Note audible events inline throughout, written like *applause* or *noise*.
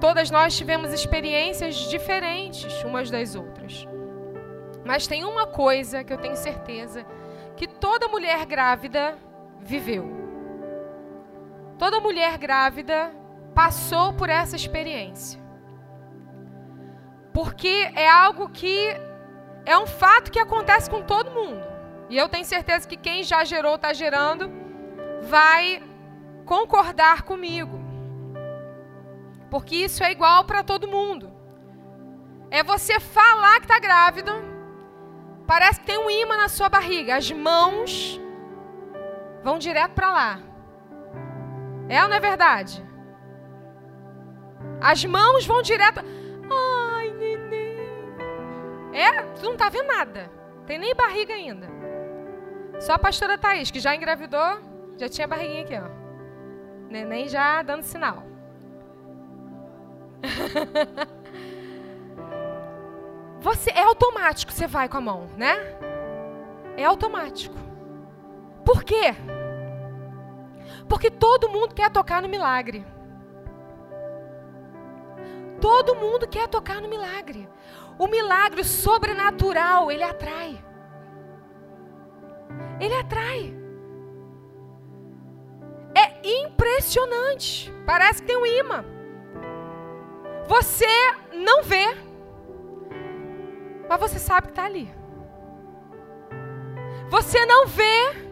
Todas nós tivemos experiências diferentes umas das outras. Mas tem uma coisa que eu tenho certeza que toda mulher grávida viveu. Toda mulher grávida passou por essa experiência. Porque é algo que é um fato que acontece com todo mundo. E eu tenho certeza que quem já gerou, está gerando, vai concordar comigo. Porque isso é igual para todo mundo. É você falar que está grávida, parece que tem um imã na sua barriga, as mãos vão direto para lá. É ou não é verdade? As mãos vão direto. Ai, neném. É, tu não tá vendo nada. Tem nem barriga ainda. Só a pastora Thaís, que já engravidou, já tinha barriguinha aqui, ó. Neném já dando sinal. *laughs* Você é automático, você vai com a mão, né? É automático. Por quê? Porque todo mundo quer tocar no milagre. Todo mundo quer tocar no milagre. O milagre sobrenatural, ele atrai. Ele atrai. É impressionante. Parece que tem um imã. Você não vê, mas você sabe que está ali. Você não vê,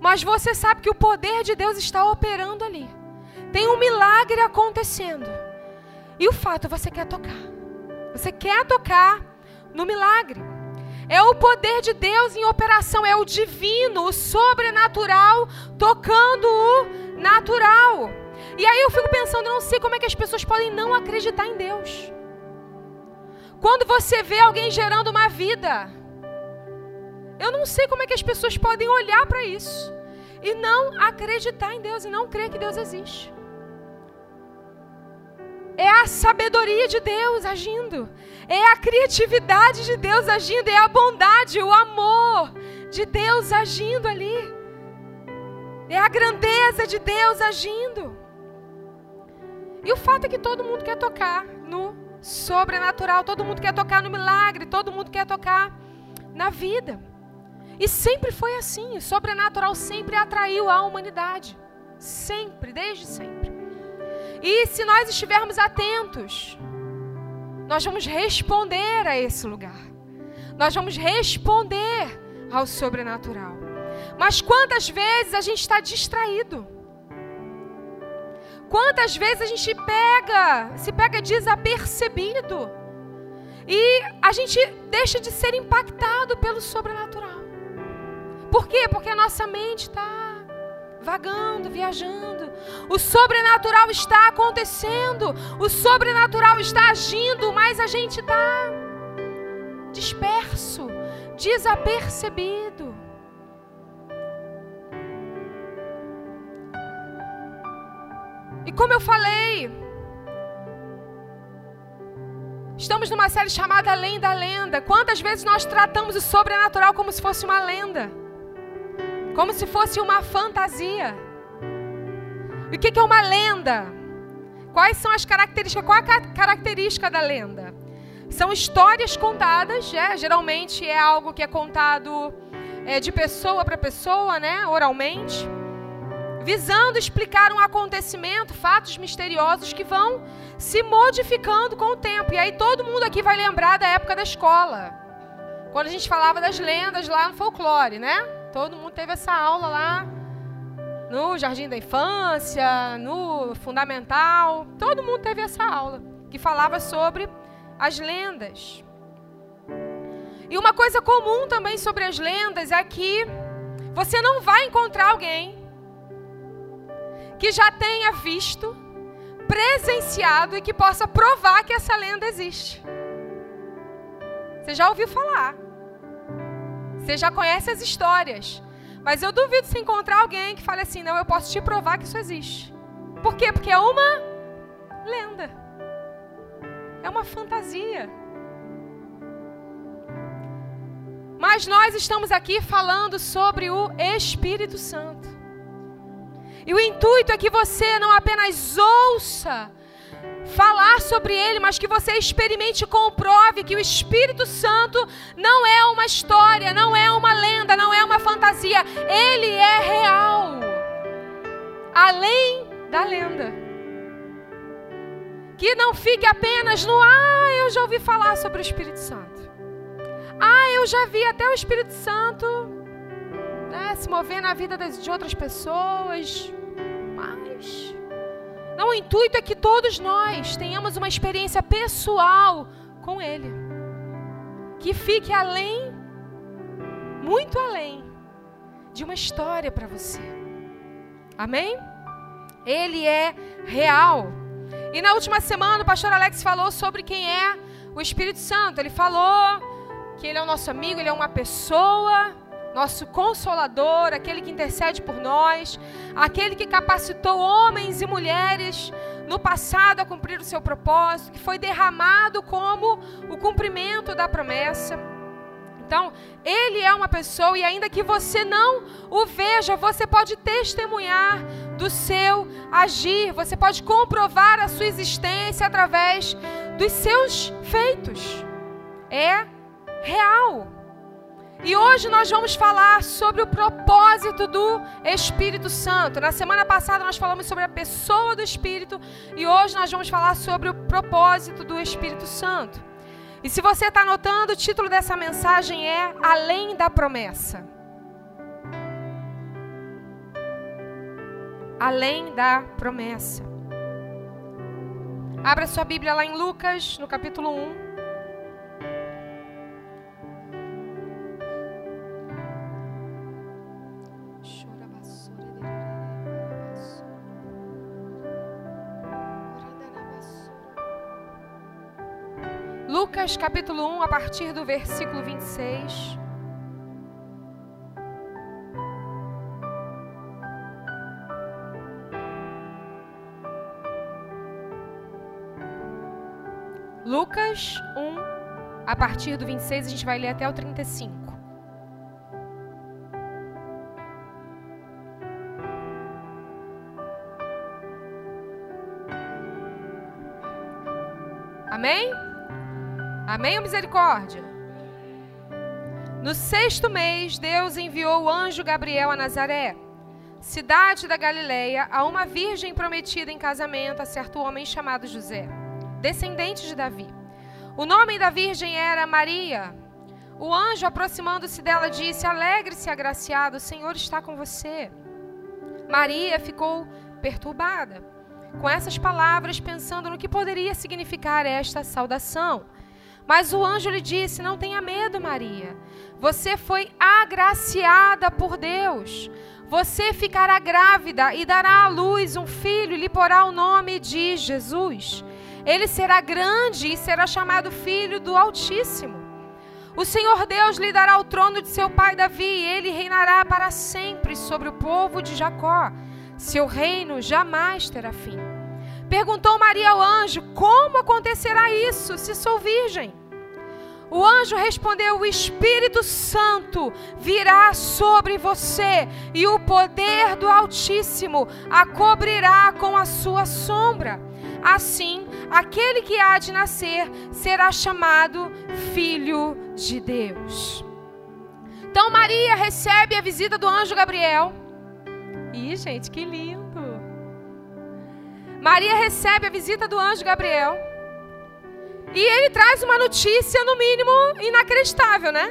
mas você sabe que o poder de Deus está operando ali. Tem um milagre acontecendo. E o fato, você quer tocar. Você quer tocar no milagre. É o poder de Deus em operação, é o divino, o sobrenatural tocando o natural. E aí eu fico pensando, eu não sei como é que as pessoas podem não acreditar em Deus. Quando você vê alguém gerando uma vida, eu não sei como é que as pessoas podem olhar para isso e não acreditar em Deus e não crer que Deus existe. É a sabedoria de Deus agindo. É a criatividade de Deus agindo. É a bondade, o amor de Deus agindo ali. É a grandeza de Deus agindo. E o fato é que todo mundo quer tocar no sobrenatural, todo mundo quer tocar no milagre, todo mundo quer tocar na vida. E sempre foi assim. O sobrenatural sempre atraiu a humanidade. Sempre, desde sempre. E se nós estivermos atentos, nós vamos responder a esse lugar. Nós vamos responder ao sobrenatural. Mas quantas vezes a gente está distraído? Quantas vezes a gente pega, se pega desapercebido e a gente deixa de ser impactado pelo sobrenatural. Por quê? Porque a nossa mente está vagando, viajando. O sobrenatural está acontecendo, o sobrenatural está agindo, mas a gente está disperso, desapercebido. Como eu falei, estamos numa série chamada Além da Lenda. Quantas vezes nós tratamos o sobrenatural como se fosse uma lenda? Como se fosse uma fantasia. E o que é uma lenda? Quais são as características? Qual a característica da lenda? São histórias contadas, é, geralmente é algo que é contado é, de pessoa para pessoa, né, oralmente, visando explicar um acontecimento, fatos misteriosos que vão se modificando com o tempo. E aí todo mundo aqui vai lembrar da época da escola, quando a gente falava das lendas lá no folclore, né? Todo mundo teve essa aula lá no Jardim da Infância, no Fundamental. Todo mundo teve essa aula que falava sobre as lendas. E uma coisa comum também sobre as lendas é que você não vai encontrar alguém que já tenha visto, presenciado e que possa provar que essa lenda existe. Você já ouviu falar. Você já conhece as histórias. Mas eu duvido se encontrar alguém que fale assim: não, eu posso te provar que isso existe. Por quê? Porque é uma lenda. É uma fantasia. Mas nós estamos aqui falando sobre o Espírito Santo. E o intuito é que você não apenas ouça, falar sobre ele, mas que você experimente e comprove que o Espírito Santo não é uma história, não é uma lenda, não é uma fantasia. Ele é real. Além da lenda. Que não fique apenas no ah, eu já ouvi falar sobre o Espírito Santo. Ah, eu já vi até o Espírito Santo né, se mover na vida das, de outras pessoas. Mas não, o intuito é que todos nós tenhamos uma experiência pessoal com Ele. Que fique além, muito além, de uma história para você. Amém? Ele é real. E na última semana o pastor Alex falou sobre quem é o Espírito Santo. Ele falou que ele é o nosso amigo, ele é uma pessoa nosso consolador, aquele que intercede por nós, aquele que capacitou homens e mulheres no passado a cumprir o seu propósito, que foi derramado como o cumprimento da promessa. Então, ele é uma pessoa, e ainda que você não o veja, você pode testemunhar do seu agir, você pode comprovar a sua existência através dos seus feitos. É real. E hoje nós vamos falar sobre o propósito do Espírito Santo. Na semana passada nós falamos sobre a pessoa do Espírito e hoje nós vamos falar sobre o propósito do Espírito Santo. E se você está anotando, o título dessa mensagem é Além da Promessa. Além da Promessa. Abra sua Bíblia lá em Lucas, no capítulo 1. Lucas capítulo 1, a partir do versículo 26. Lucas 1, a partir do 26, a gente vai ler até o 35. Amém? Amém ou misericórdia? No sexto mês, Deus enviou o anjo Gabriel a Nazaré, cidade da Galileia, a uma virgem prometida em casamento a certo homem chamado José, descendente de Davi. O nome da virgem era Maria. O anjo, aproximando-se dela, disse: Alegre-se, agraciado, o Senhor está com você. Maria ficou perturbada com essas palavras, pensando no que poderia significar esta saudação. Mas o anjo lhe disse: Não tenha medo, Maria. Você foi agraciada por Deus. Você ficará grávida e dará à luz um filho e lhe porá o nome de Jesus. Ele será grande e será chamado Filho do Altíssimo. O Senhor Deus lhe dará o trono de seu pai Davi, e ele reinará para sempre sobre o povo de Jacó. Seu reino jamais terá fim. Perguntou Maria ao anjo: Como acontecerá isso se sou virgem? O anjo respondeu: O Espírito Santo virá sobre você, e o poder do Altíssimo a cobrirá com a sua sombra. Assim, aquele que há de nascer será chamado Filho de Deus. Então, Maria recebe a visita do anjo Gabriel. Ih, gente, que lindo! Maria recebe a visita do anjo Gabriel. E ele traz uma notícia, no mínimo, inacreditável, né?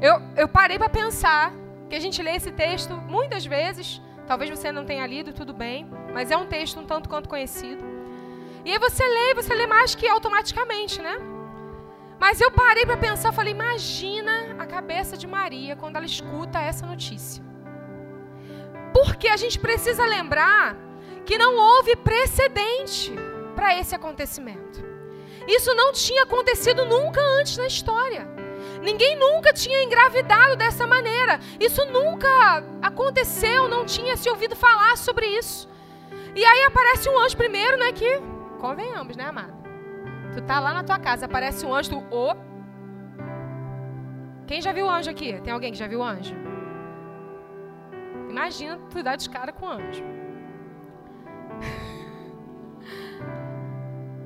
Eu, eu parei para pensar que a gente lê esse texto muitas vezes. Talvez você não tenha lido, tudo bem. Mas é um texto um tanto quanto conhecido. E aí você lê, você lê mais que automaticamente, né? Mas eu parei para pensar, falei, imagina a cabeça de Maria quando ela escuta essa notícia. Porque a gente precisa lembrar que não houve precedente para esse acontecimento. Isso não tinha acontecido nunca antes na história. Ninguém nunca tinha engravidado dessa maneira. Isso nunca aconteceu, não tinha se ouvido falar sobre isso. E aí aparece um anjo primeiro, né? Que convenhamos, né, amado? Tu tá lá na tua casa, aparece um anjo, tu. Oh. Quem já viu anjo aqui? Tem alguém que já viu anjo? Imagina tu dar de cara com anjo.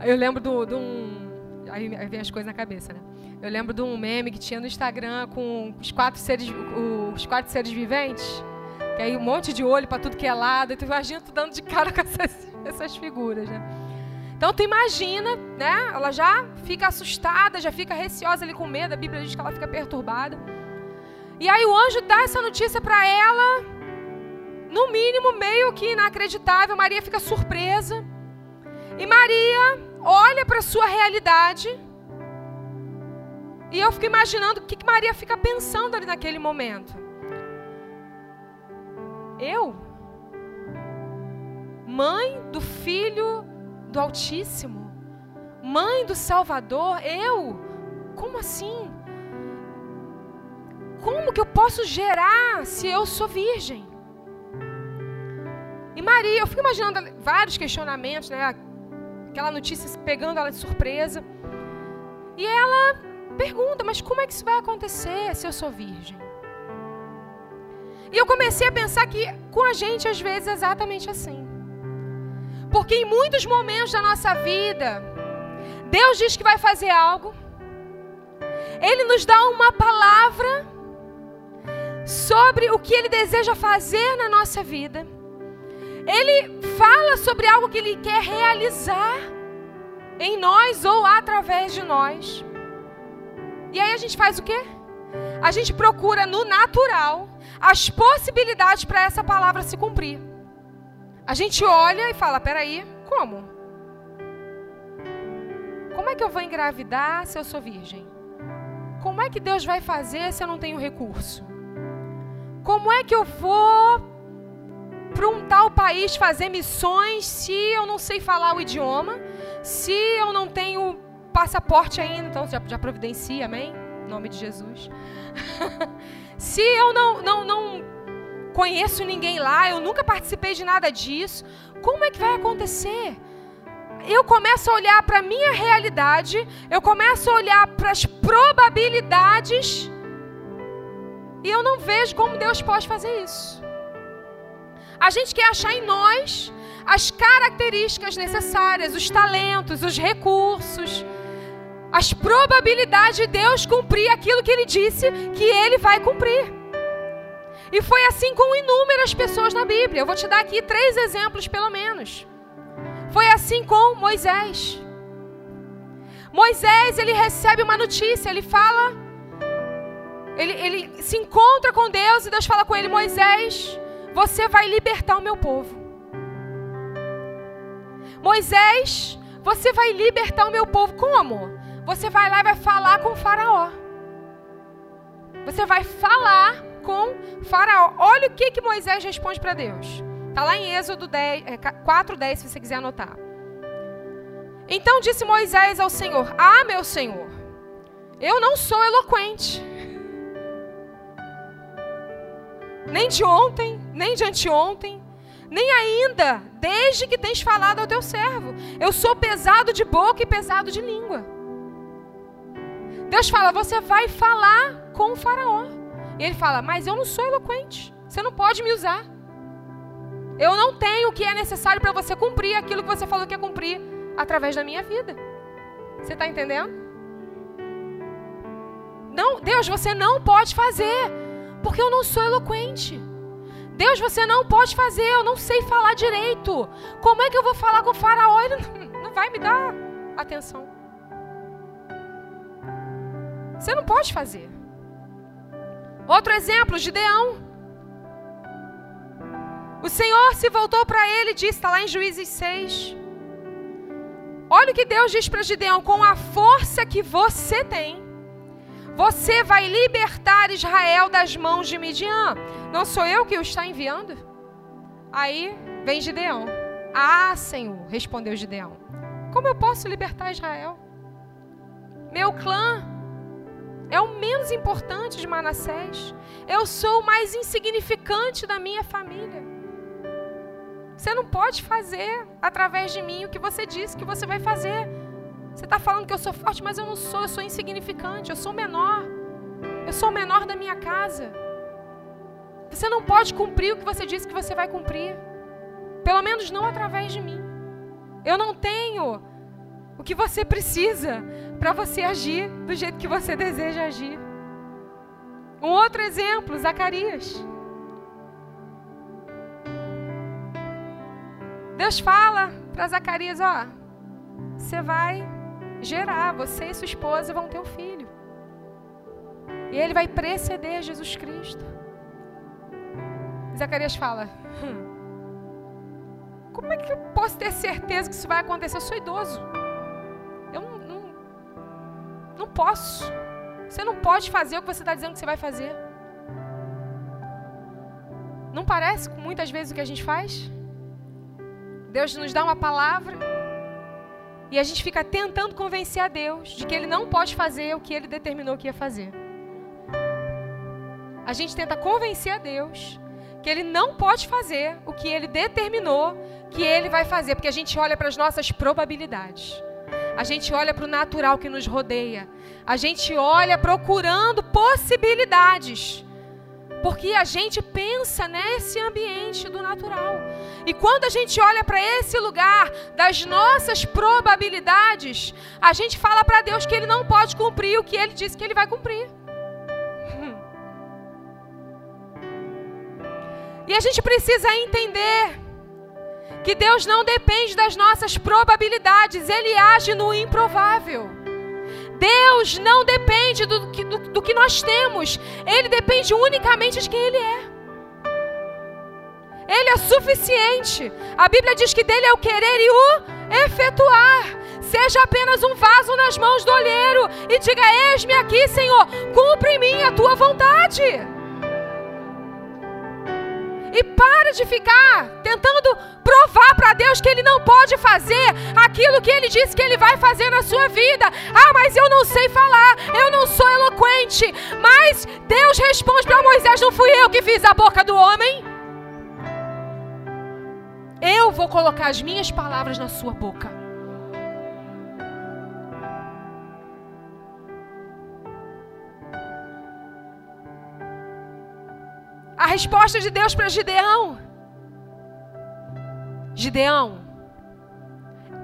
Eu lembro de um. Aí vem as coisas na cabeça, né? Eu lembro de um meme que tinha no Instagram com os quatro seres, os quatro seres viventes. Que aí um monte de olho para tudo que é lado. E tu imagina tu dando de cara *laughs* com essas, essas figuras, né? Então tu imagina, né? Ela já fica assustada, já fica receosa ali com medo. A Bíblia diz que ela fica perturbada. E aí o anjo dá essa notícia para ela, no mínimo meio que inacreditável. Maria fica surpresa. E Maria olha para sua realidade. E eu fico imaginando o que Maria fica pensando ali naquele momento. Eu, mãe do filho do Altíssimo, mãe do Salvador, eu, como assim? Como que eu posso gerar se eu sou virgem? E Maria, eu fico imaginando vários questionamentos, né? Aquela notícia pegando ela de surpresa. E ela pergunta: Mas como é que isso vai acontecer se eu sou virgem? E eu comecei a pensar que com a gente, às vezes, é exatamente assim. Porque em muitos momentos da nossa vida, Deus diz que vai fazer algo, Ele nos dá uma palavra sobre o que Ele deseja fazer na nossa vida. Ele fala sobre algo que Ele quer realizar em nós ou através de nós. E aí a gente faz o quê? A gente procura no natural as possibilidades para essa palavra se cumprir. A gente olha e fala: peraí, como? Como é que eu vou engravidar se eu sou virgem? Como é que Deus vai fazer se eu não tenho recurso? Como é que eu vou para um tal país fazer missões se eu não sei falar o idioma? Se eu não tenho passaporte ainda, então já, já providencia, amém? Em nome de Jesus. *laughs* se eu não, não, não conheço ninguém lá, eu nunca participei de nada disso, como é que vai acontecer? Eu começo a olhar para a minha realidade, eu começo a olhar para as probabilidades e eu não vejo como Deus pode fazer isso. A gente quer achar em nós as características necessárias, os talentos, os recursos, as probabilidades de Deus cumprir aquilo que Ele disse que Ele vai cumprir. E foi assim com inúmeras pessoas na Bíblia. Eu vou te dar aqui três exemplos, pelo menos. Foi assim com Moisés. Moisés, ele recebe uma notícia, ele fala ele, ele se encontra com Deus e Deus fala com ele: Moisés, você vai libertar o meu povo. Moisés, você vai libertar o meu povo. Como? Você vai lá e vai falar com o Faraó. Você vai falar com Faraó. Olha o que, que Moisés responde para Deus. Está lá em Êxodo 10, 4, 10, se você quiser anotar. Então disse Moisés ao Senhor: Ah, meu Senhor, eu não sou eloquente nem de ontem, nem de anteontem, nem ainda desde que tens falado ao teu servo. Eu sou pesado de boca e pesado de língua. Deus fala: Você vai falar com o Faraó. E ele fala: Mas eu não sou eloquente. Você não pode me usar. Eu não tenho o que é necessário para você cumprir aquilo que você falou que ia cumprir através da minha vida. Você está entendendo? Não, Deus, você não pode fazer porque eu não sou eloquente. Deus, você não pode fazer, eu não sei falar direito. Como é que eu vou falar com o faraó? Ele não vai me dar atenção. Você não pode fazer. Outro exemplo, Gideão. O Senhor se voltou para ele e disse, está lá em Juízes 6. Olha o que Deus diz para Gideão: com a força que você tem, você vai libertar Israel das mãos de Midian. Não sou eu que o está enviando? Aí vem Gideão. Ah, Senhor, respondeu Gideão. Como eu posso libertar Israel? Meu clã é o menos importante de Manassés. Eu sou o mais insignificante da minha família. Você não pode fazer através de mim o que você disse que você vai fazer. Você está falando que eu sou forte, mas eu não sou, eu sou insignificante, eu sou menor. Eu sou o menor da minha casa. Você não pode cumprir o que você disse que você vai cumprir. Pelo menos não através de mim. Eu não tenho o que você precisa para você agir do jeito que você deseja agir. Um outro exemplo, Zacarias. Deus fala para Zacarias, ó, você vai gerar, você e sua esposa vão ter um filho. E ele vai preceder Jesus Cristo. Zacarias fala: hum, Como é que eu posso ter certeza que isso vai acontecer? Eu sou idoso. Eu não, não, não posso. Você não pode fazer o que você está dizendo que você vai fazer. Não parece muitas vezes o que a gente faz? Deus nos dá uma palavra e a gente fica tentando convencer a Deus de que Ele não pode fazer o que Ele determinou que ia fazer. A gente tenta convencer a Deus que Ele não pode fazer o que Ele determinou que Ele vai fazer, porque a gente olha para as nossas probabilidades. A gente olha para o natural que nos rodeia. A gente olha procurando possibilidades. Porque a gente pensa nesse ambiente do natural. E quando a gente olha para esse lugar das nossas probabilidades, a gente fala para Deus que Ele não pode cumprir o que Ele disse que Ele vai cumprir. *laughs* E a gente precisa entender que Deus não depende das nossas probabilidades, Ele age no improvável. Deus não depende do que, do, do que nós temos, Ele depende unicamente de quem Ele é. Ele é suficiente. A Bíblia diz que dele é o querer e o efetuar. Seja apenas um vaso nas mãos do olheiro e diga: Eis-me aqui, Senhor, cumpre em mim a tua vontade. E para de ficar tentando provar para Deus que Ele não pode fazer aquilo que Ele disse que Ele vai fazer na sua vida. Ah, mas eu não sei falar, eu não sou eloquente. Mas Deus responde para Moisés: Não fui eu que fiz a boca do homem. Eu vou colocar as minhas palavras na sua boca. A resposta de Deus para Gideão: Gideão,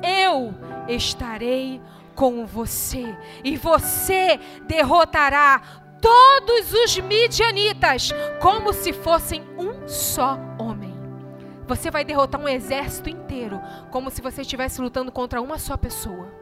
eu estarei com você e você derrotará todos os midianitas como se fossem um só homem. Você vai derrotar um exército inteiro como se você estivesse lutando contra uma só pessoa.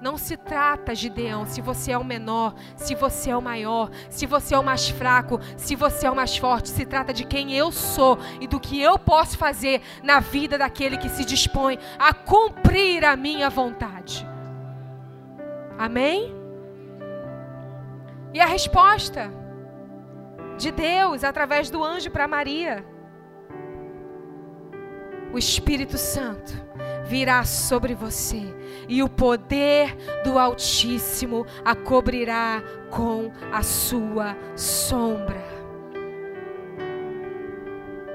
Não se trata, Gideão, se você é o menor, se você é o maior, se você é o mais fraco, se você é o mais forte. Se trata de quem eu sou e do que eu posso fazer na vida daquele que se dispõe a cumprir a minha vontade. Amém? E a resposta de Deus através do anjo para Maria: o Espírito Santo virá sobre você e o poder do Altíssimo a cobrirá com a sua sombra.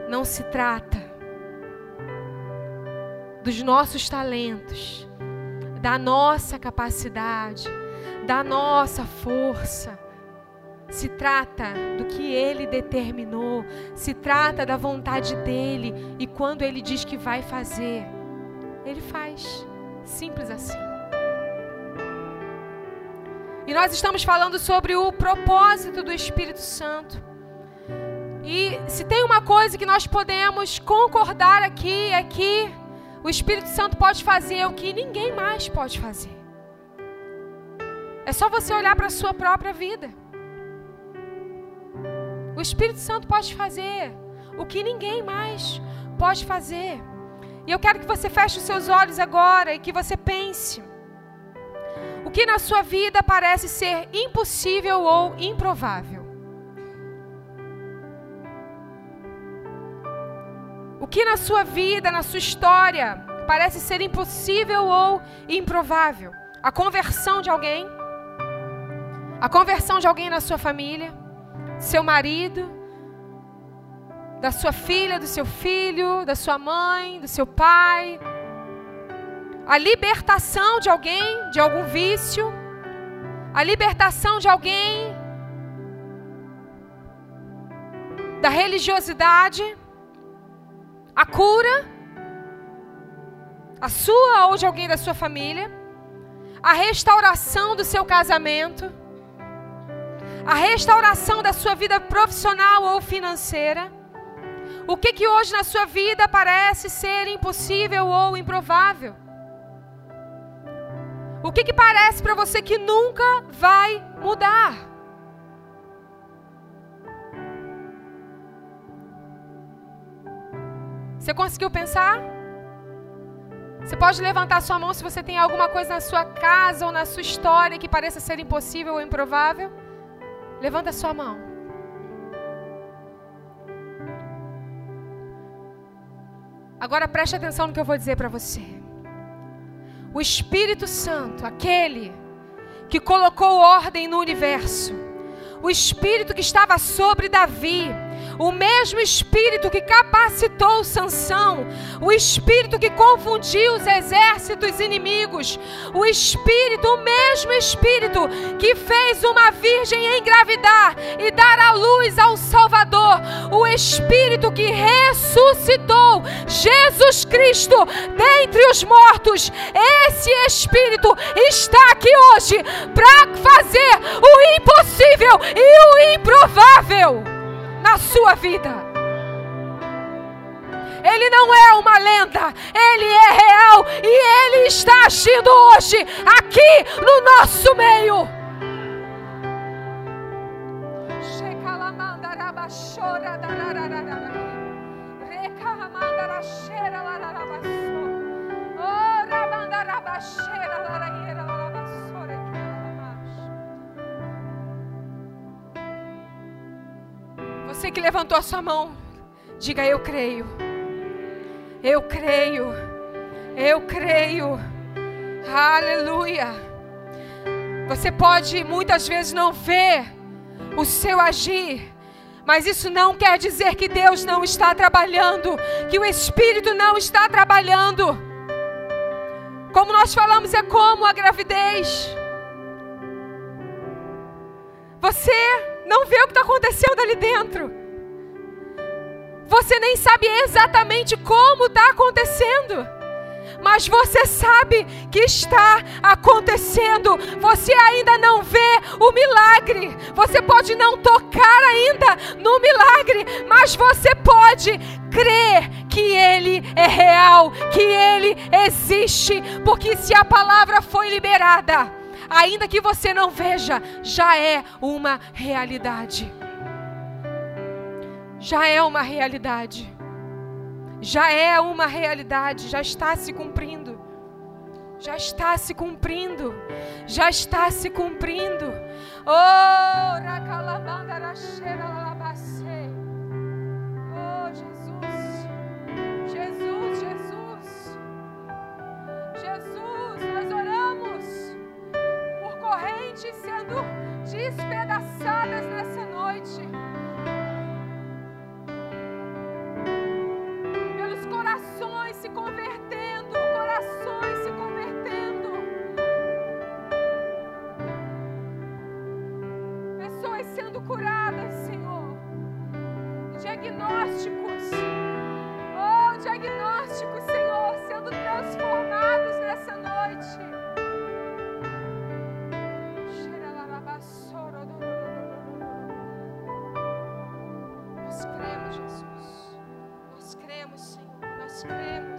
Não se trata dos nossos talentos, da nossa capacidade, da nossa força. Se trata do que Ele determinou, se trata da vontade dEle, e quando Ele diz que vai fazer, Ele faz. Simples assim. E nós estamos falando sobre o propósito do Espírito Santo. E se tem uma coisa que nós podemos concordar aqui é que o Espírito Santo pode fazer o que ninguém mais pode fazer. É só você olhar para a sua própria vida. O Espírito Santo pode fazer o que ninguém mais pode fazer. E eu quero que você feche os seus olhos agora e que você pense. O que na sua vida parece ser impossível ou improvável? O que na sua vida, na sua história, parece ser impossível ou improvável? A conversão de alguém? A conversão de alguém na sua família? Seu marido? Da sua filha, do seu filho, da sua mãe, do seu pai. A libertação de alguém de algum vício. A libertação de alguém da religiosidade. A cura. a sua ou de alguém da sua família, a restauração do seu casamento, a restauração da sua vida profissional ou financeira. O que que hoje na sua vida parece ser impossível ou improvável? O que que parece para você que nunca vai mudar? Você conseguiu pensar? Você pode levantar sua mão se você tem alguma coisa na sua casa ou na sua história que pareça ser impossível ou improvável? Levanta sua mão. Agora preste atenção no que eu vou dizer para você. O Espírito Santo, aquele que colocou ordem no universo, o Espírito que estava sobre Davi, o mesmo Espírito que capacitou Sansão, o Espírito que confundiu os exércitos inimigos, o Espírito, o mesmo Espírito que fez uma virgem engravidar e dar a luz ao Salvador, o Espírito que ressuscitou Jesus Cristo dentre os mortos, esse Espírito está aqui hoje para fazer o impossível e o improvável na sua vida. Ele não é uma lenda, ele é real e ele está agindo hoje aqui no nosso meio. Você que levantou a sua mão, diga: Eu creio. Eu creio. Eu creio. Aleluia. Você pode muitas vezes não ver o seu agir, mas isso não quer dizer que Deus não está trabalhando, que o Espírito não está trabalhando. Como nós falamos, é como a gravidez. Você não vê o que está acontecendo ali dentro. Você nem sabe exatamente como está acontecendo. Mas você sabe que está acontecendo. Você ainda não vê o milagre. Você pode não tocar ainda no milagre, mas você pode crer que ele é real, que ele existe, porque se a palavra foi liberada, ainda que você não veja, já é uma realidade. Já é uma realidade. Já é uma realidade, já está se cumprindo. Já está se cumprindo. Já está se cumprindo. Oh, Oh, Jesus. Jesus, Jesus. Jesus, nós oramos correntes sendo despedaçadas nessa noite. Pelos corações se convertendo, corações se convertendo. Pessoas sendo curadas, Senhor. Diagnósticos. Oh, diagnósticos, Senhor, sendo transformados nessa noite. scream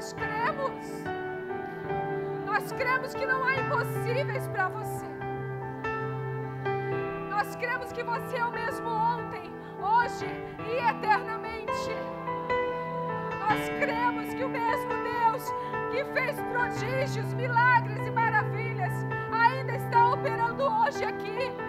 nós cremos. Nós cremos que não há impossíveis para você. Nós cremos que você é o mesmo ontem, hoje e eternamente. Nós cremos que o mesmo Deus que fez prodígios, milagres e maravilhas ainda está operando hoje aqui.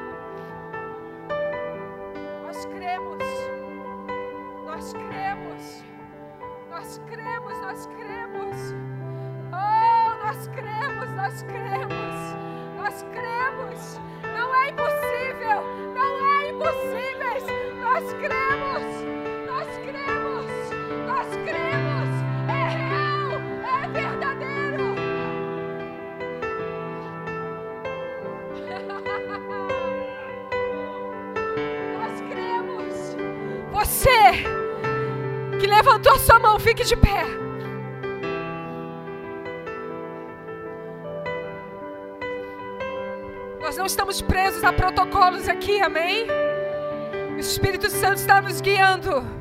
Fique de pé. Nós não estamos presos a protocolos aqui, amém? O Espírito Santo está nos guiando.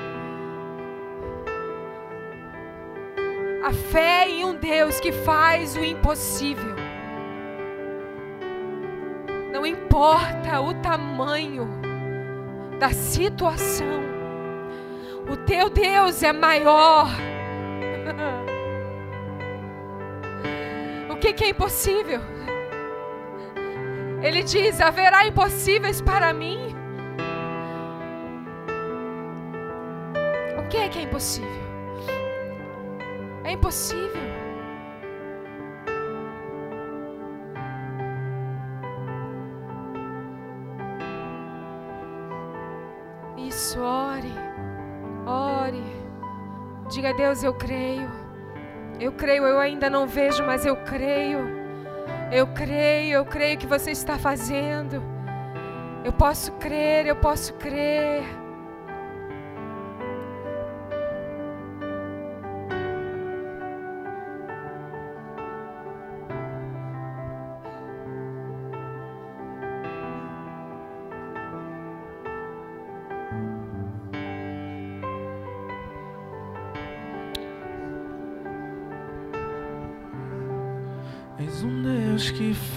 fé em um Deus que faz o impossível. Não importa o tamanho da situação, o teu Deus é maior. *laughs* o que, que é impossível? Ele diz: haverá impossíveis para mim. O que é que é impossível? Impossível. Isso, ore, ore. Diga a Deus: Eu creio. Eu creio, eu ainda não vejo, mas eu creio. Eu creio, eu creio que você está fazendo. Eu posso crer, eu posso crer.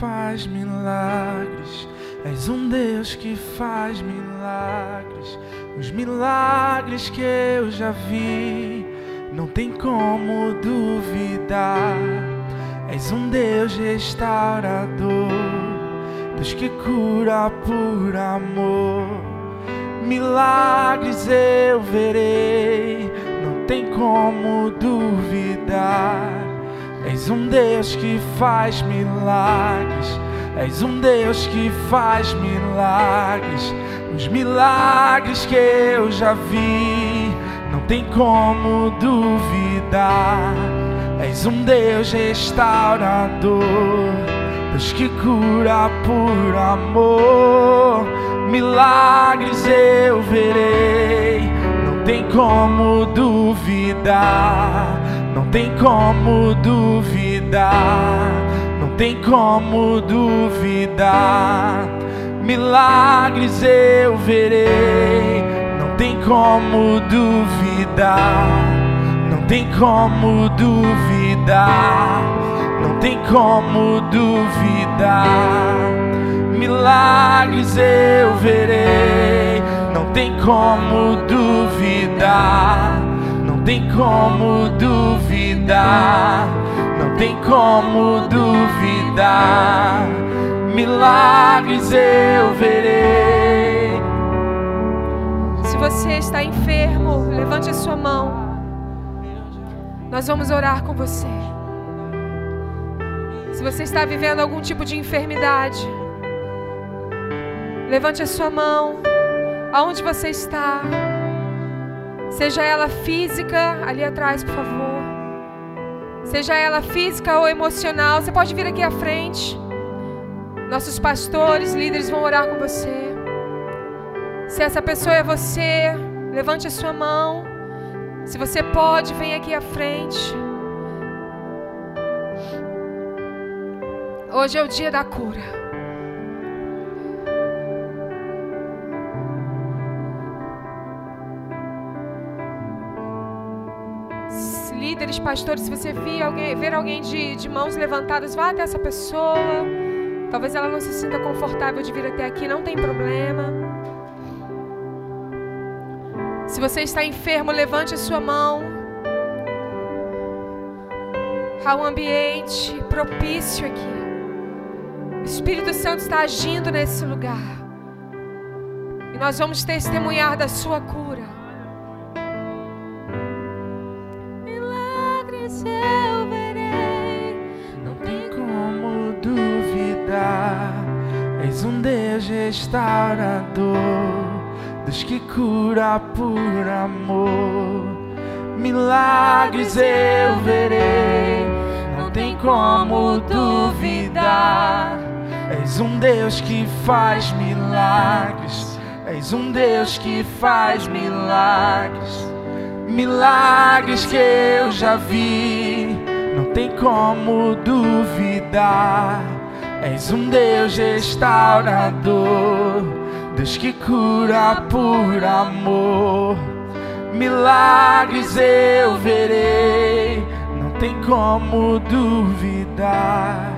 Faz milagres. És um Deus que faz milagres. Os milagres que eu já vi, não tem como duvidar. És um Deus restaurador, Deus que cura por amor. Milagres eu verei, não tem como duvidar. És um Deus que faz milagres. És um Deus que faz milagres. Os milagres que eu já vi, não tem como duvidar. És um Deus restaurador, Deus que cura por amor. Milagres eu verei, não tem como duvidar. Tem como duvidar, não tem como duvidar. Milagres eu verei, não tem como duvidar, não tem como duvidar, não tem como duvidar. Milagres eu verei, não tem como duvidar tem como duvidar, não tem como duvidar. Milagres eu verei. Se você está enfermo, levante a sua mão. Nós vamos orar com você. Se você está vivendo algum tipo de enfermidade, levante a sua mão. Aonde você está? Seja ela física, ali atrás, por favor. seja ela física ou emocional. Você pode vir aqui à frente. Nossos pastores, líderes vão orar com você. Se essa pessoa é você, levante a sua mão. Se você pode, vem aqui à frente. Hoje é o dia da cura. Líderes, pastores, se você vir alguém, ver alguém de, de mãos levantadas, vá até essa pessoa. Talvez ela não se sinta confortável de vir até aqui, não tem problema. Se você está enfermo, levante a sua mão. Há um ambiente propício aqui. O Espírito Santo está agindo nesse lugar. E nós vamos testemunhar da sua cura. Um Deus restaurador, Deus que cura por amor. Milagres eu verei, não tem como duvidar. És um Deus que faz milagres, és um Deus que faz milagres. Milagres que eu já vi, não tem como duvidar. És um Deus restaurador, Deus que cura por amor. Milagres eu verei, não tem como duvidar.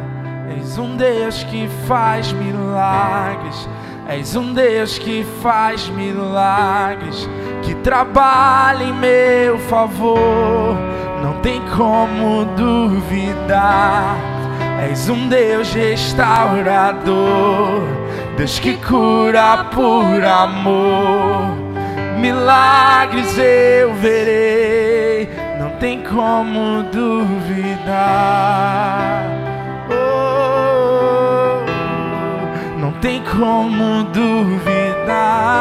És um Deus que faz milagres, és um Deus que faz milagres, que trabalha em meu favor, não tem como duvidar És um Deus restaurador, Deus que cura por amor. Milagres eu verei, não tem como duvidar. Oh, não tem como duvidar.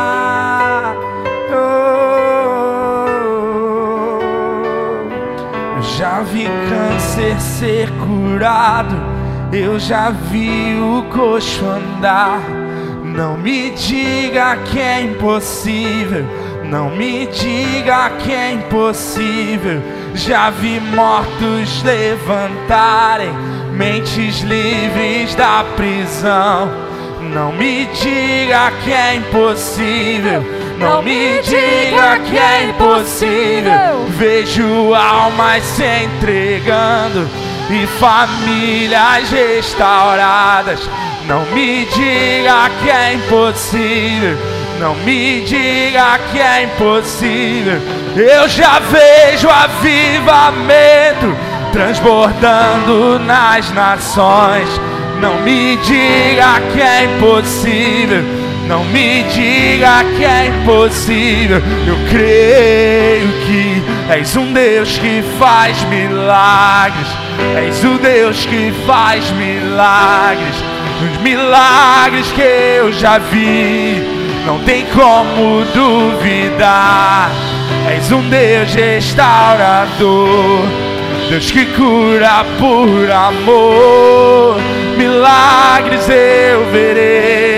Já vi câncer ser curado, eu já vi o coxo andar. Não me diga que é impossível, não me diga que é impossível. Já vi mortos levantarem, mentes livres da prisão. Não me diga que é impossível não me diga que é impossível. Vejo almas se entregando e famílias restauradas. Não me diga que é impossível. Não me diga que é impossível. Eu já vejo avivamento transbordando nas nações. Não me diga que é impossível. Não me diga que é impossível. Eu creio que és um Deus que faz milagres. És o Deus que faz milagres. Os milagres que eu já vi, não tem como duvidar. És um Deus restaurador. Deus que cura por amor, milagres eu verei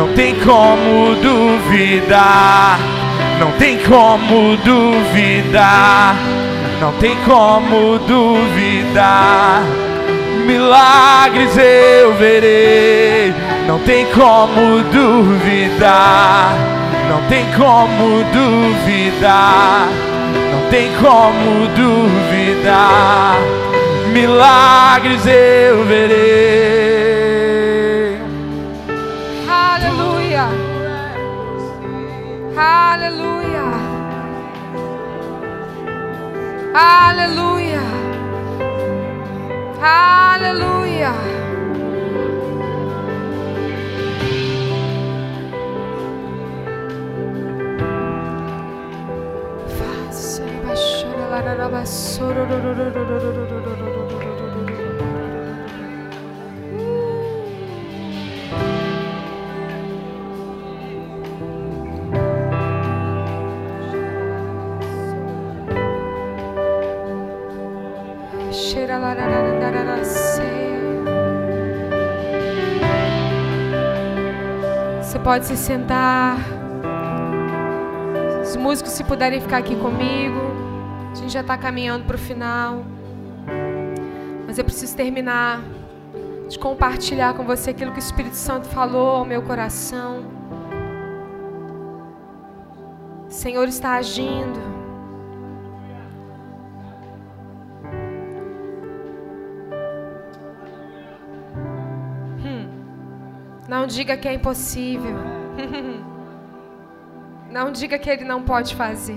não tem como duvidar, não tem como duvidar, não tem como duvidar. Milagres eu verei, não tem como duvidar, não tem como duvidar, não tem como duvidar. Milagres eu verei. Aleluia. Aleluia. Aleluia. Faça baixar a Você pode se sentar. Os músicos, se puderem ficar aqui comigo. A gente já está caminhando para o final. Mas eu preciso terminar de compartilhar com você aquilo que o Espírito Santo falou ao meu coração. O Senhor está agindo. Não diga que é impossível. *laughs* Não diga que Ele não pode fazer.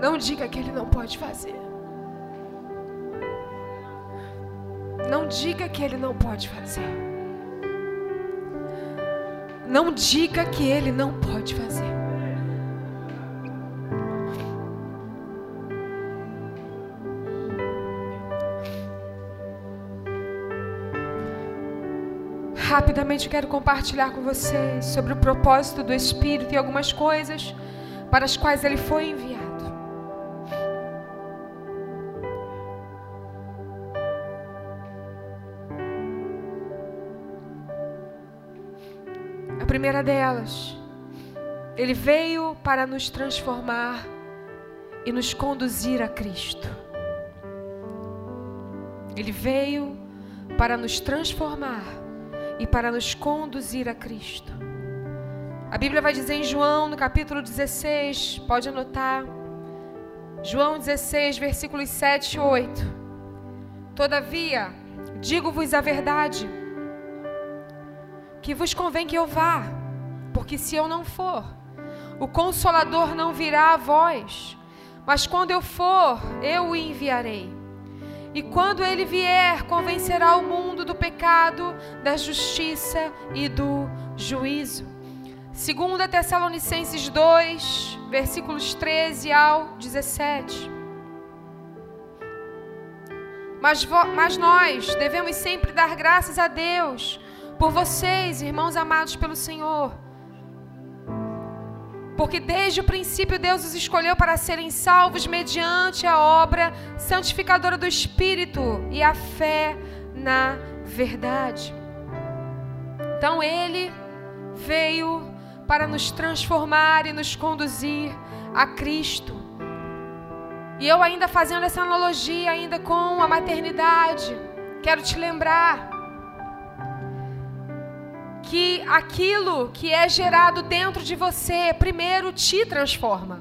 Não diga que ele não pode fazer. Não diga que ele não pode fazer. Não diga que ele não pode fazer. Rapidamente quero compartilhar com você sobre o propósito do Espírito e algumas coisas para as quais ele foi enviado. primeira delas, ele veio para nos transformar e nos conduzir a Cristo. Ele veio para nos transformar e para nos conduzir a Cristo. A Bíblia vai dizer em João, no capítulo 16, pode anotar. João 16, versículos 7 e 8. Todavia, digo-vos a verdade que vos convém que eu vá, porque se eu não for, o consolador não virá a vós, mas quando eu for, eu o enviarei. E quando ele vier, convencerá o mundo do pecado, da justiça e do juízo. 2 Tessalonicenses 2, versículos 13 ao 17. Mas, mas nós devemos sempre dar graças a Deus por vocês, irmãos amados pelo Senhor. Porque desde o princípio Deus os escolheu para serem salvos mediante a obra santificadora do Espírito e a fé na verdade. Então Ele veio para nos transformar e nos conduzir a Cristo. E eu ainda fazendo essa analogia ainda com a maternidade, quero te lembrar que aquilo que é gerado dentro de você primeiro te transforma.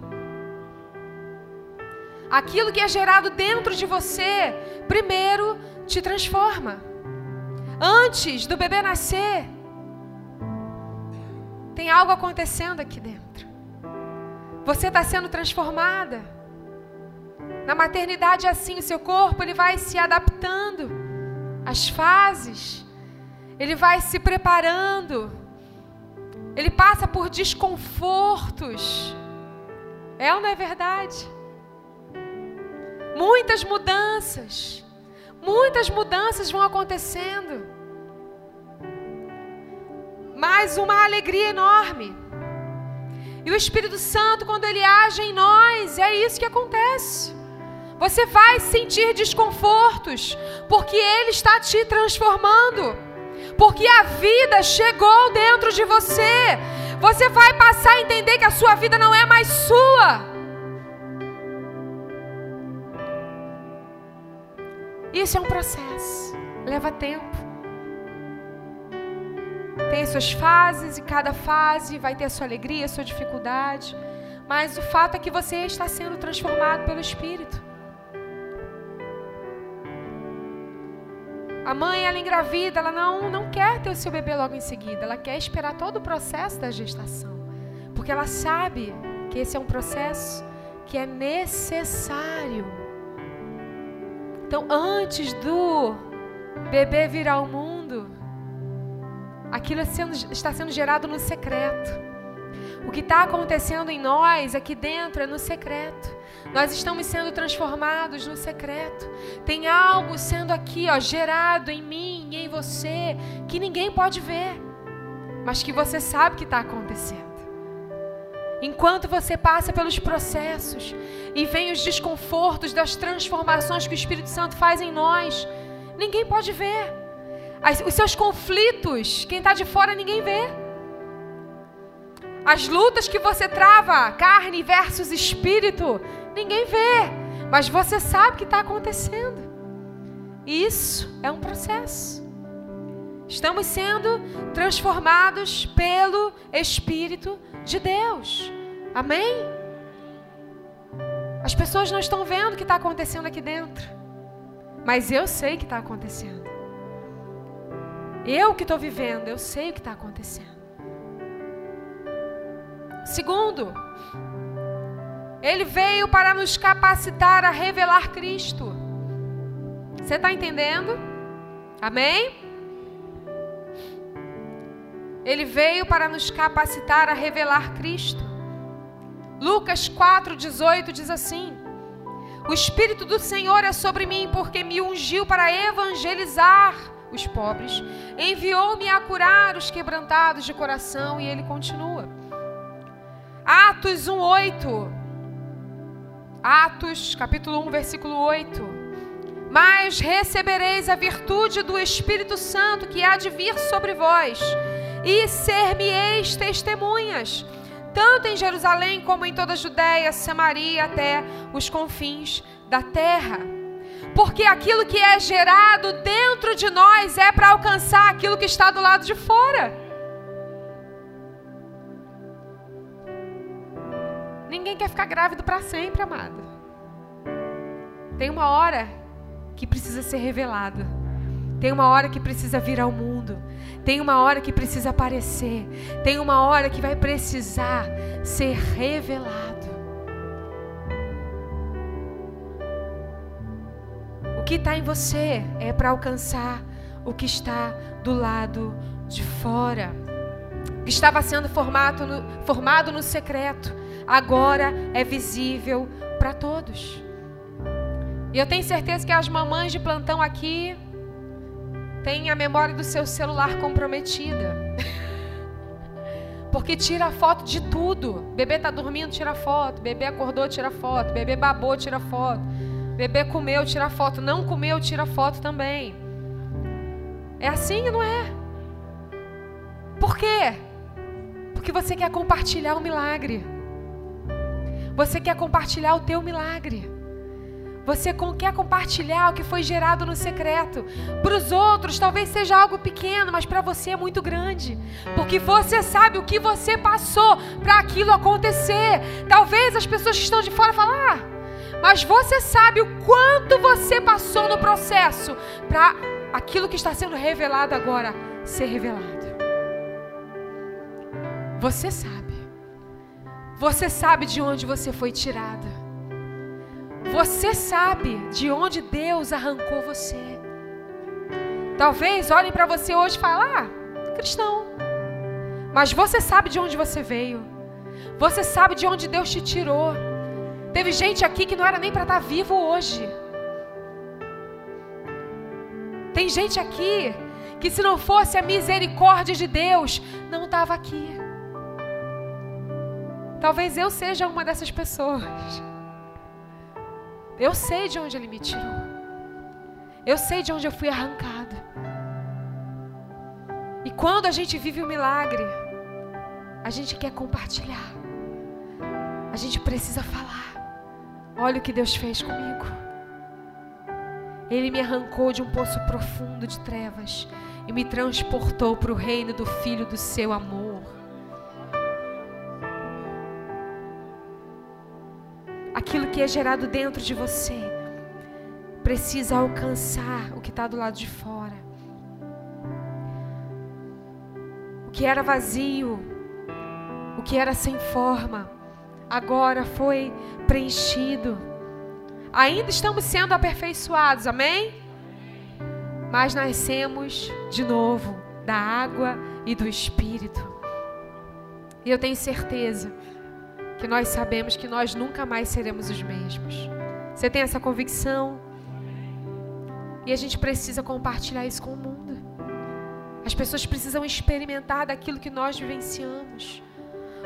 Aquilo que é gerado dentro de você primeiro te transforma. Antes do bebê nascer, tem algo acontecendo aqui dentro. Você está sendo transformada. Na maternidade é assim, o seu corpo ele vai se adaptando às fases ele vai se preparando, ele passa por desconfortos. É ou não é verdade? Muitas mudanças, muitas mudanças vão acontecendo, mas uma alegria enorme. E o Espírito Santo, quando ele age em nós, é isso que acontece. Você vai sentir desconfortos, porque ele está te transformando porque a vida chegou dentro de você. Você vai passar a entender que a sua vida não é mais sua. Isso é um processo, leva tempo. Tem suas fases e cada fase vai ter a sua alegria, a sua dificuldade. Mas o fato é que você está sendo transformado pelo Espírito. A mãe, ela engravida, ela não, não quer ter o seu bebê logo em seguida. Ela quer esperar todo o processo da gestação. Porque ela sabe que esse é um processo que é necessário. Então, antes do bebê vir ao mundo, aquilo é está sendo gerado no secreto. O que está acontecendo em nós aqui dentro é no secreto. Nós estamos sendo transformados no secreto. Tem algo sendo aqui, ó, gerado em mim e em você que ninguém pode ver. mas que você sabe que está acontecendo. Enquanto você passa pelos processos e vem os desconfortos das transformações que o Espírito Santo faz em nós, ninguém pode ver. os seus conflitos, quem está de fora, ninguém vê. As lutas que você trava, carne versus espírito, ninguém vê. Mas você sabe que está acontecendo. E isso é um processo. Estamos sendo transformados pelo Espírito de Deus. Amém? As pessoas não estão vendo o que está acontecendo aqui dentro. Mas eu sei o que está acontecendo. Eu que estou vivendo, eu sei o que está acontecendo. Segundo, ele veio para nos capacitar a revelar Cristo. Você está entendendo? Amém? Ele veio para nos capacitar a revelar Cristo. Lucas 4,18 diz assim: O Espírito do Senhor é sobre mim, porque me ungiu para evangelizar os pobres, enviou-me a curar os quebrantados de coração, e ele continua. Atos 1,8. Atos, capítulo 1, versículo 8. Mas recebereis a virtude do Espírito Santo que há de vir sobre vós e ser-me-eis testemunhas, tanto em Jerusalém como em toda a Judéia, Samaria, até os confins da terra. Porque aquilo que é gerado dentro de nós é para alcançar aquilo que está do lado de fora. Ninguém quer ficar grávido para sempre, amado. Tem uma hora que precisa ser revelado. Tem uma hora que precisa vir ao mundo. Tem uma hora que precisa aparecer. Tem uma hora que vai precisar ser revelado. O que está em você é para alcançar o que está do lado de fora. O que estava sendo formado no, formado no secreto, agora é visível para todos. E eu tenho certeza que as mamães de plantão aqui tem a memória do seu celular comprometida. Porque tira foto de tudo. Bebê tá dormindo, tira foto. Bebê acordou, tira foto. Bebê babou, tira foto. Bebê comeu, tira foto. Não comeu, tira foto também. É assim, não é? Por quê? Porque você quer compartilhar o milagre. Você quer compartilhar o teu milagre. Você quer compartilhar o que foi gerado no secreto. Para os outros, talvez seja algo pequeno, mas para você é muito grande. Porque você sabe o que você passou para aquilo acontecer. Talvez as pessoas que estão de fora falem, ah, mas você sabe o quanto você passou no processo para aquilo que está sendo revelado agora ser revelado. Você sabe. Você sabe de onde você foi tirada. Você sabe de onde Deus arrancou você. Talvez olhem para você hoje e falem: ah, cristão. Mas você sabe de onde você veio. Você sabe de onde Deus te tirou. Teve gente aqui que não era nem para estar tá vivo hoje. Tem gente aqui que, se não fosse a misericórdia de Deus, não estava aqui. Talvez eu seja uma dessas pessoas. Eu sei de onde Ele me tirou. Eu sei de onde eu fui arrancado. E quando a gente vive o um milagre, a gente quer compartilhar. A gente precisa falar. Olha o que Deus fez comigo. Ele me arrancou de um poço profundo de trevas e me transportou para o reino do Filho do seu amor. Aquilo que é gerado dentro de você precisa alcançar o que está do lado de fora. O que era vazio, o que era sem forma, agora foi preenchido. Ainda estamos sendo aperfeiçoados, amém? Mas nascemos de novo da água e do Espírito. E eu tenho certeza que nós sabemos que nós nunca mais seremos os mesmos. Você tem essa convicção? E a gente precisa compartilhar isso com o mundo. As pessoas precisam experimentar daquilo que nós vivenciamos.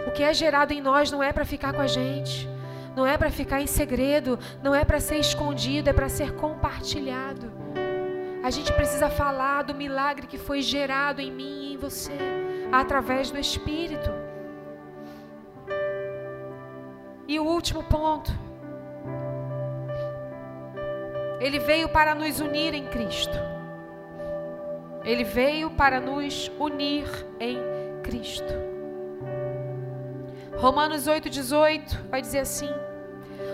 O que é gerado em nós não é para ficar com a gente, não é para ficar em segredo, não é para ser escondido, é para ser compartilhado. A gente precisa falar do milagre que foi gerado em mim e em você, através do Espírito. E o último ponto. Ele veio para nos unir em Cristo. Ele veio para nos unir em Cristo. Romanos 8,18 vai dizer assim: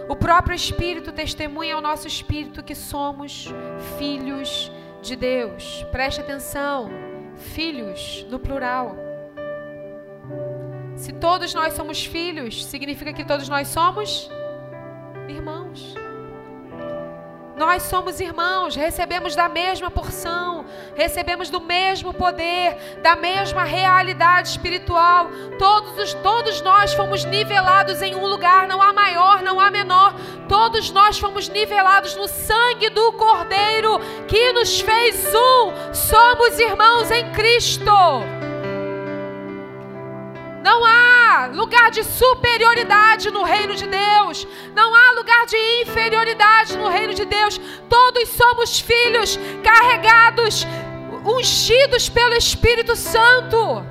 O próprio Espírito testemunha ao nosso espírito que somos filhos de Deus. Preste atenção, filhos no plural. Se todos nós somos filhos, significa que todos nós somos irmãos. Nós somos irmãos, recebemos da mesma porção, recebemos do mesmo poder, da mesma realidade espiritual. Todos, os, todos nós fomos nivelados em um lugar, não há maior, não há menor. Todos nós fomos nivelados no sangue do Cordeiro que nos fez um. Somos irmãos em Cristo. Não há lugar de superioridade no reino de Deus. Não há lugar de inferioridade no reino de Deus. Todos somos filhos carregados, ungidos pelo Espírito Santo.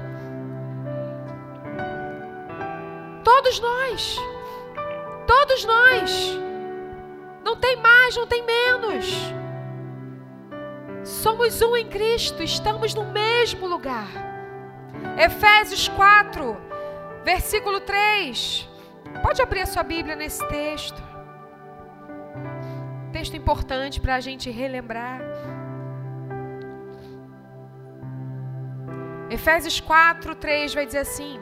Todos nós. Todos nós. Não tem mais, não tem menos. Somos um em Cristo, estamos no mesmo lugar. Efésios 4, versículo 3. Pode abrir a sua Bíblia nesse texto. Texto importante para a gente relembrar. Efésios 4, 3 vai dizer assim: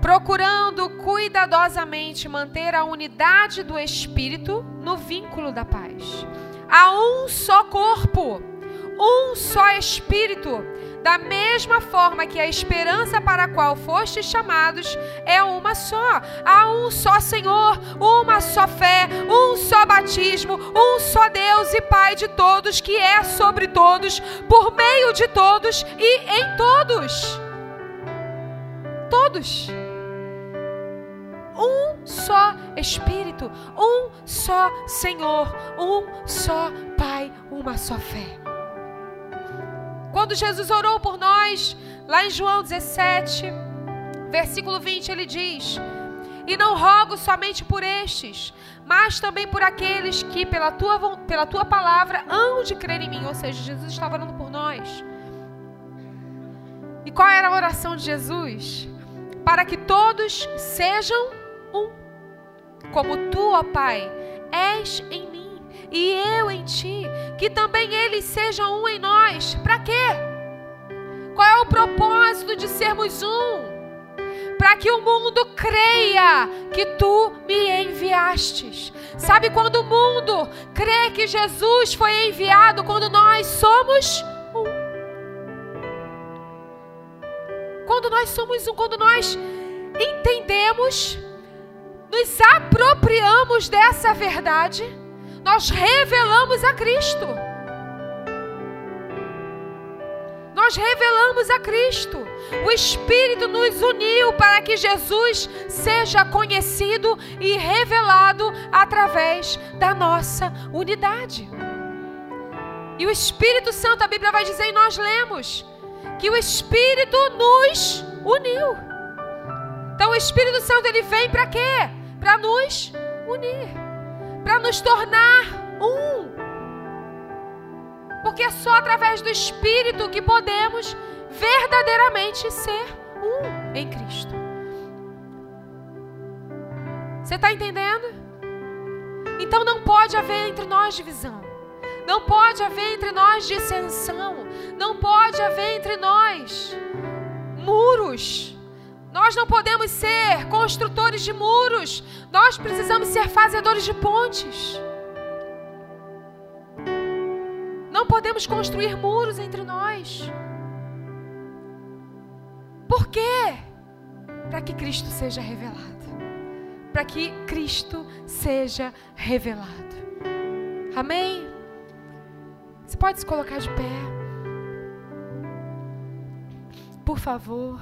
Procurando cuidadosamente manter a unidade do Espírito no vínculo da paz. Há um só corpo um só Espírito, da mesma forma que a esperança para a qual fostes chamados é uma só. Há um só Senhor, uma só fé, um só batismo, um só Deus e Pai de todos, que é sobre todos, por meio de todos e em todos. Todos. Um só Espírito, um só Senhor, um só Pai, uma só fé. Quando Jesus orou por nós, lá em João 17, versículo 20, ele diz: E não rogo somente por estes, mas também por aqueles que, pela tua, pela tua palavra, hão de crer em mim. Ou seja, Jesus estava orando por nós. E qual era a oração de Jesus? Para que todos sejam um, como tu, ó Pai, és em e eu em ti, que também eles sejam um em nós. Para quê? Qual é o propósito de sermos um? Para que o mundo creia que tu me enviastes. Sabe quando o mundo crê que Jesus foi enviado quando nós somos um? Quando nós somos um, quando nós entendemos, nos apropriamos dessa verdade nós revelamos a Cristo. Nós revelamos a Cristo. O Espírito nos uniu para que Jesus seja conhecido e revelado através da nossa unidade. E o Espírito Santo, a Bíblia vai dizer, e nós lemos, que o Espírito nos uniu. Então o Espírito Santo ele vem para quê? Para nos unir para nos tornar um. Porque é só através do Espírito que podemos verdadeiramente ser um em Cristo. Você está entendendo? Então não pode haver entre nós divisão. Não pode haver entre nós dissensão. Não pode haver entre nós muros. Nós não podemos ser construtores de muros, nós precisamos ser fazedores de pontes. Não podemos construir muros entre nós. Por quê? Para que Cristo seja revelado. Para que Cristo seja revelado. Amém? Você pode se colocar de pé? Por favor.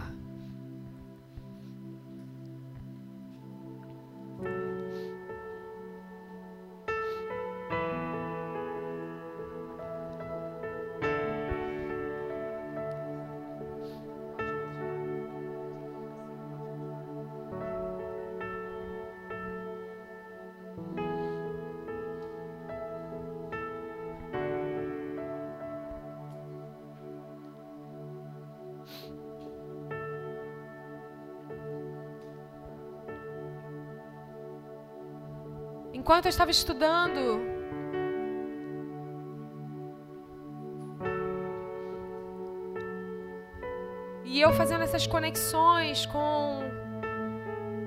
Enquanto eu estava estudando, e eu fazendo essas conexões com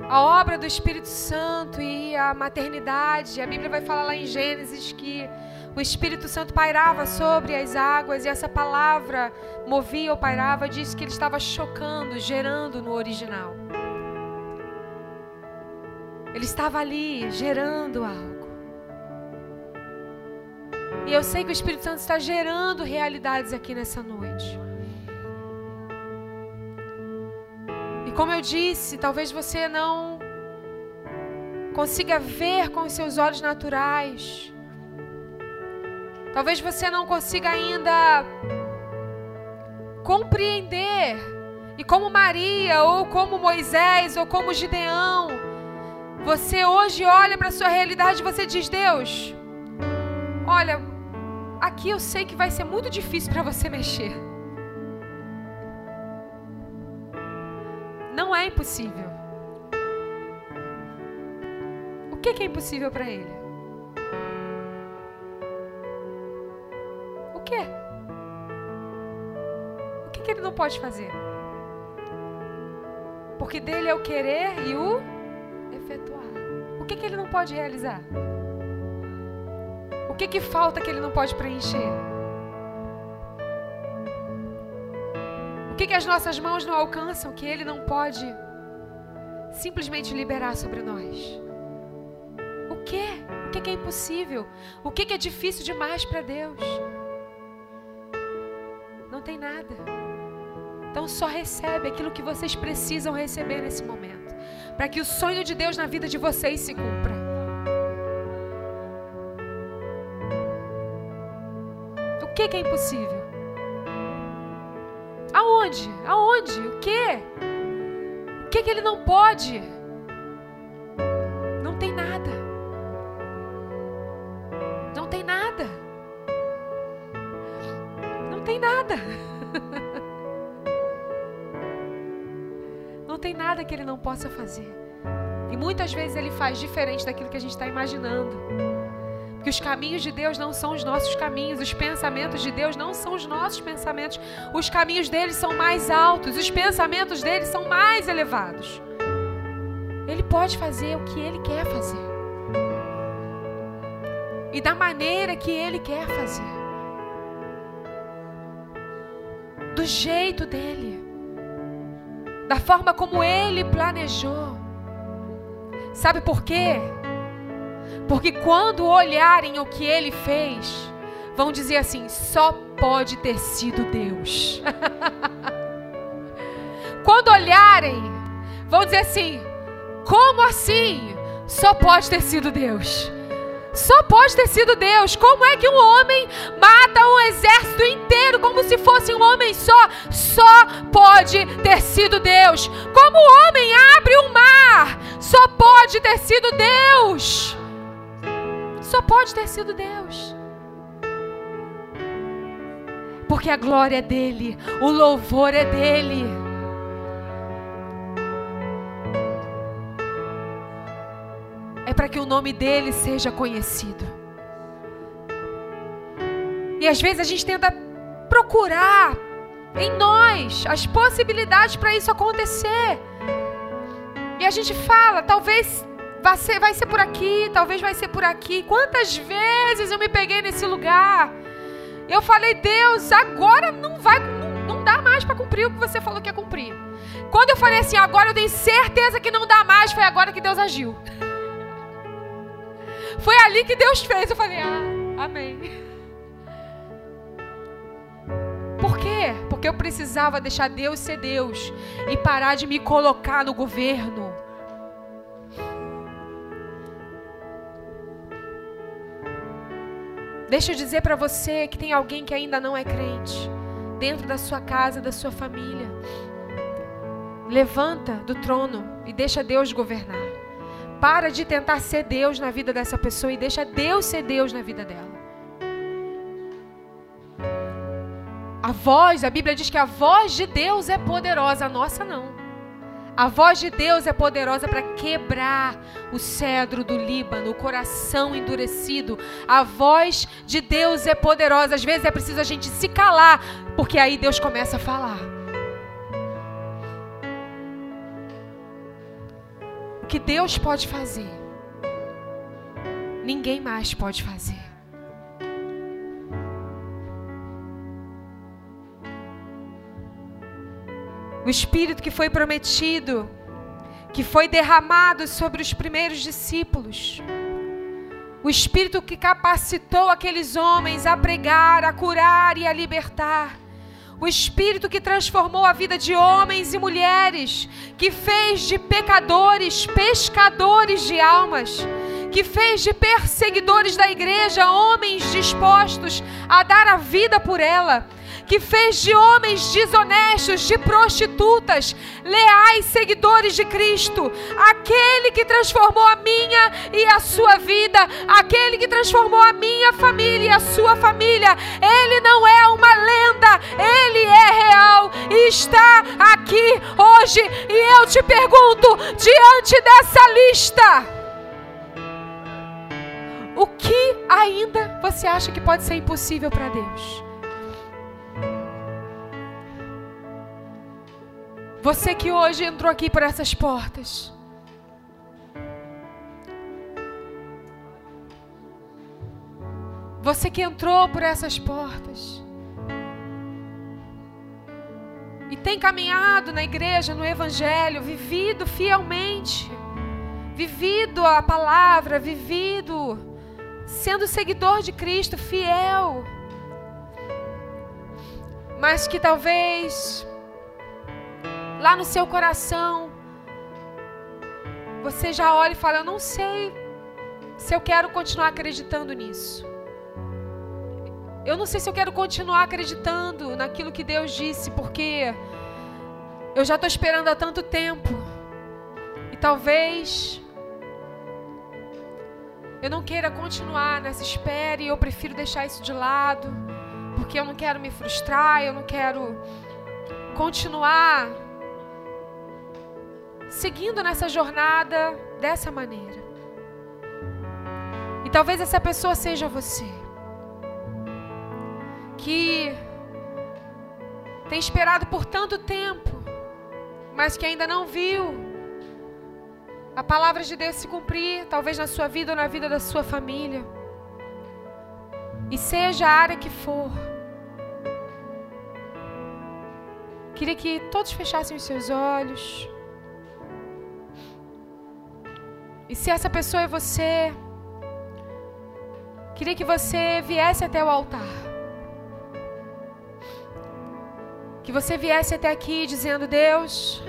a obra do Espírito Santo e a maternidade, a Bíblia vai falar lá em Gênesis que o Espírito Santo pairava sobre as águas e essa palavra movia ou pairava, diz que ele estava chocando, gerando no original. Ele estava ali gerando algo. E eu sei que o Espírito Santo está gerando realidades aqui nessa noite. E como eu disse, talvez você não consiga ver com os seus olhos naturais. Talvez você não consiga ainda compreender. E como Maria, ou como Moisés, ou como Gideão, você hoje olha para a sua realidade e você diz: Deus, olha, aqui eu sei que vai ser muito difícil para você mexer. Não é impossível. O que é impossível para Ele? O que? O que, que Ele não pode fazer? Porque dele é o querer e o efetuar. O que, que ele não pode realizar? O que, que falta que ele não pode preencher? O que, que as nossas mãos não alcançam que ele não pode simplesmente liberar sobre nós? O que? O que, que é impossível? O que, que é difícil demais para Deus? Não tem nada. Então só recebe aquilo que vocês precisam receber nesse momento para que o sonho de Deus na vida de vocês se cumpra. O que, que é impossível? Aonde? Aonde? O que? O que, que ele não pode? Que ele não possa fazer. E muitas vezes ele faz diferente daquilo que a gente está imaginando. Porque os caminhos de Deus não são os nossos caminhos, os pensamentos de Deus não são os nossos pensamentos. Os caminhos dele são mais altos, os pensamentos dele são mais elevados. Ele pode fazer o que ele quer fazer. E da maneira que ele quer fazer. Do jeito dele da forma como ele planejou. Sabe por quê? Porque quando olharem o que ele fez, vão dizer assim: só pode ter sido Deus. *laughs* quando olharem, vão dizer assim: como assim? Só pode ter sido Deus. Só pode ter sido Deus. Como é que um homem mata um exército inteiro como se fosse um homem só? Só pode ter sido Deus. Como o homem abre o um mar? Só pode ter sido Deus. Só pode ter sido Deus. Porque a glória é dele, o louvor é dele. É para que o nome dele seja conhecido. E às vezes a gente tenta procurar em nós as possibilidades para isso acontecer. E a gente fala, talvez vai ser, vai ser por aqui, talvez vai ser por aqui. Quantas vezes eu me peguei nesse lugar? Eu falei, Deus, agora não vai, não, não dá mais para cumprir o que você falou que ia cumprir. Quando eu falei assim, agora eu tenho certeza que não dá mais, foi agora que Deus agiu. *laughs* Foi ali que Deus fez. Eu falei, ah, amém. Por quê? Porque eu precisava deixar Deus ser Deus e parar de me colocar no governo. Deixa eu dizer para você que tem alguém que ainda não é crente, dentro da sua casa, da sua família. Levanta do trono e deixa Deus governar. Para de tentar ser Deus na vida dessa pessoa e deixa Deus ser Deus na vida dela. A voz, a Bíblia diz que a voz de Deus é poderosa, a nossa não. A voz de Deus é poderosa para quebrar o cedro do Líbano, o coração endurecido. A voz de Deus é poderosa. Às vezes é preciso a gente se calar, porque aí Deus começa a falar. O que Deus pode fazer, ninguém mais pode fazer. O Espírito que foi prometido, que foi derramado sobre os primeiros discípulos. O Espírito que capacitou aqueles homens a pregar, a curar e a libertar. O Espírito que transformou a vida de homens e mulheres, que fez de pecadores pescadores de almas, que fez de perseguidores da igreja homens dispostos a dar a vida por ela que fez de homens desonestos, de prostitutas, leais seguidores de Cristo, aquele que transformou a minha e a sua vida, aquele que transformou a minha família e a sua família. Ele não é uma lenda, ele é real e está aqui hoje. E eu te pergunto, diante dessa lista, o que ainda você acha que pode ser impossível para Deus? Você que hoje entrou aqui por essas portas. Você que entrou por essas portas. E tem caminhado na igreja, no Evangelho, vivido fielmente, vivido a palavra, vivido sendo seguidor de Cristo, fiel. Mas que talvez lá no seu coração, você já olha e fala: Eu não sei se eu quero continuar acreditando nisso. Eu não sei se eu quero continuar acreditando naquilo que Deus disse, porque eu já estou esperando há tanto tempo. E talvez eu não queira continuar nessa espera e eu prefiro deixar isso de lado, porque eu não quero me frustrar, eu não quero continuar seguindo nessa jornada dessa maneira. E talvez essa pessoa seja você, que tem esperado por tanto tempo, mas que ainda não viu a palavra de Deus se cumprir, talvez na sua vida ou na vida da sua família. E seja a área que for. Queria que todos fechassem os seus olhos. E se essa pessoa é você, queria que você viesse até o altar. Que você viesse até aqui dizendo: Deus,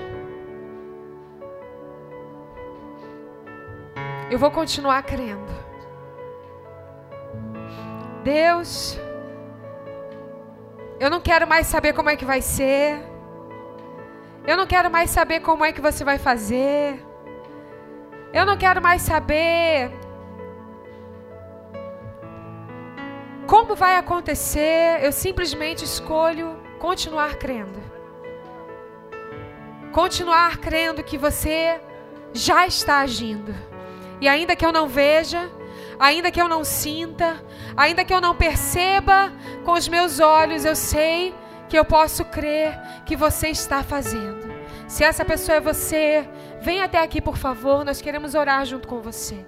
eu vou continuar crendo. Deus, eu não quero mais saber como é que vai ser. Eu não quero mais saber como é que você vai fazer. Eu não quero mais saber como vai acontecer. Eu simplesmente escolho continuar crendo. Continuar crendo que você já está agindo. E ainda que eu não veja, ainda que eu não sinta, ainda que eu não perceba com os meus olhos, eu sei que eu posso crer que você está fazendo. Se essa pessoa é você, Vem até aqui, por favor, nós queremos orar junto com você.